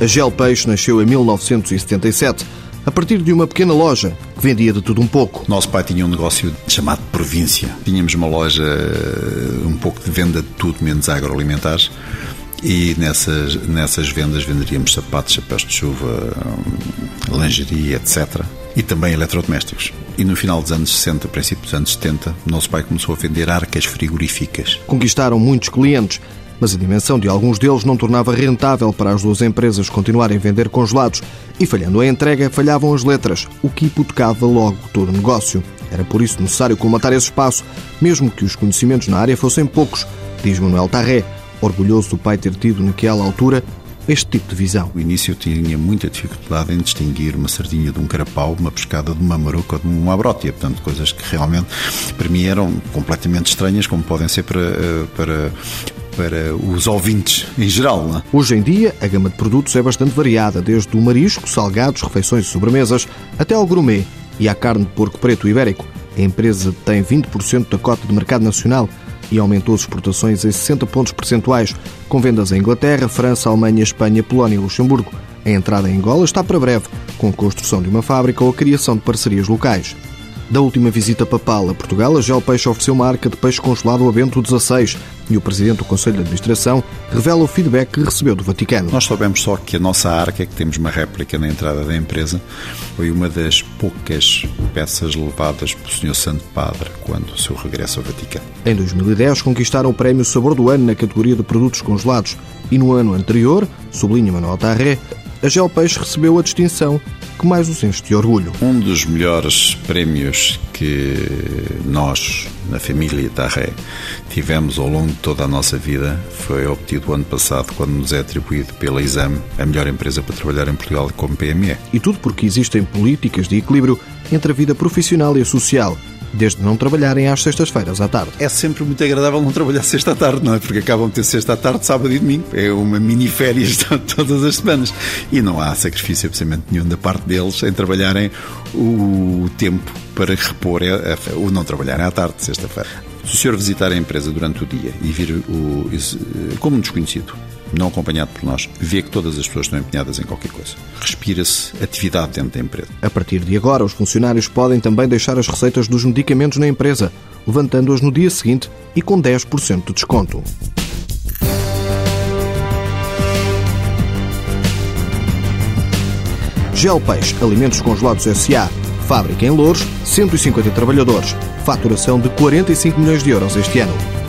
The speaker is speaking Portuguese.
A Gel Peixe nasceu em 1977, a partir de uma pequena loja que vendia de tudo um pouco. Nosso pai tinha um negócio chamado Província. Tínhamos uma loja, um pouco de venda de tudo, menos agroalimentares. E nessas, nessas vendas venderíamos sapatos, chapéus de chuva, lingerie, etc. E também eletrodomésticos. E no final dos anos 60, princípio dos anos 70, nosso pai começou a vender arcas frigoríficas. Conquistaram muitos clientes, mas a dimensão de alguns deles não tornava rentável para as duas empresas continuarem a vender congelados e, falhando a entrega, falhavam as letras, o que hipotecava logo todo o negócio. Era por isso necessário colmatar esse espaço, mesmo que os conhecimentos na área fossem poucos, diz Manuel Tarré, orgulhoso do pai ter tido, naquela altura, este tipo de visão. No início eu tinha muita dificuldade em distinguir uma sardinha de um carapau, uma pescada de uma maruca ou de uma abrótia, portanto, coisas que realmente para mim eram completamente estranhas, como podem ser para, eh, para, para os ouvintes em geral. É? Hoje em dia, a gama de produtos é bastante variada, desde o marisco, salgados, refeições e sobremesas, até ao gourmet e à carne de porco preto ibérico. A empresa tem 20% da cota de mercado nacional e aumentou as exportações em 60 pontos percentuais, com vendas em Inglaterra, França, Alemanha, Espanha, Polónia e Luxemburgo. A entrada em Angola está para breve, com a construção de uma fábrica ou a criação de parcerias locais. Da última visita papal a Portugal, a Gel Peixe ofereceu uma arca de peixe congelado a Bento XVI e o Presidente do Conselho de Administração revela o feedback que recebeu do Vaticano. Nós soubemos só que a nossa arca, que temos uma réplica na entrada da empresa, foi uma das poucas peças levadas pelo Sr. Santo Padre quando o seu regresso ao Vaticano. Em 2010 conquistaram o Prémio Sabor do Ano na categoria de produtos congelados e no ano anterior, sublinha Manuel Tarré, a Gel Peixe recebeu a distinção que mais os enche de orgulho. Um dos melhores prémios que nós, na família Tarré, tivemos ao longo de toda a nossa vida foi obtido ano passado, quando nos é atribuído pela Exame a melhor empresa para trabalhar em Portugal como PME. E tudo porque existem políticas de equilíbrio entre a vida profissional e a social desde não trabalharem às sextas-feiras à tarde. É sempre muito agradável não trabalhar sexta à tarde, não é? Porque acabam de ter sexta à tarde, sábado e domingo. É uma mini férias todas as semanas. E não há sacrifício absolutamente nenhum da parte deles em trabalharem o tempo para repor o não trabalharem à tarde, sexta-feira. Se o senhor visitar a empresa durante o dia e vir o, como um desconhecido, não acompanhado por nós, vê que todas as pessoas estão empenhadas em qualquer coisa. Respira-se atividade dentro da empresa. A partir de agora, os funcionários podem também deixar as receitas dos medicamentos na empresa, levantando-as no dia seguinte e com 10% de desconto. Gel Peixe Alimentos Congelados S.A. Fábrica em Louros, 150 trabalhadores. Faturação de 45 milhões de euros este ano.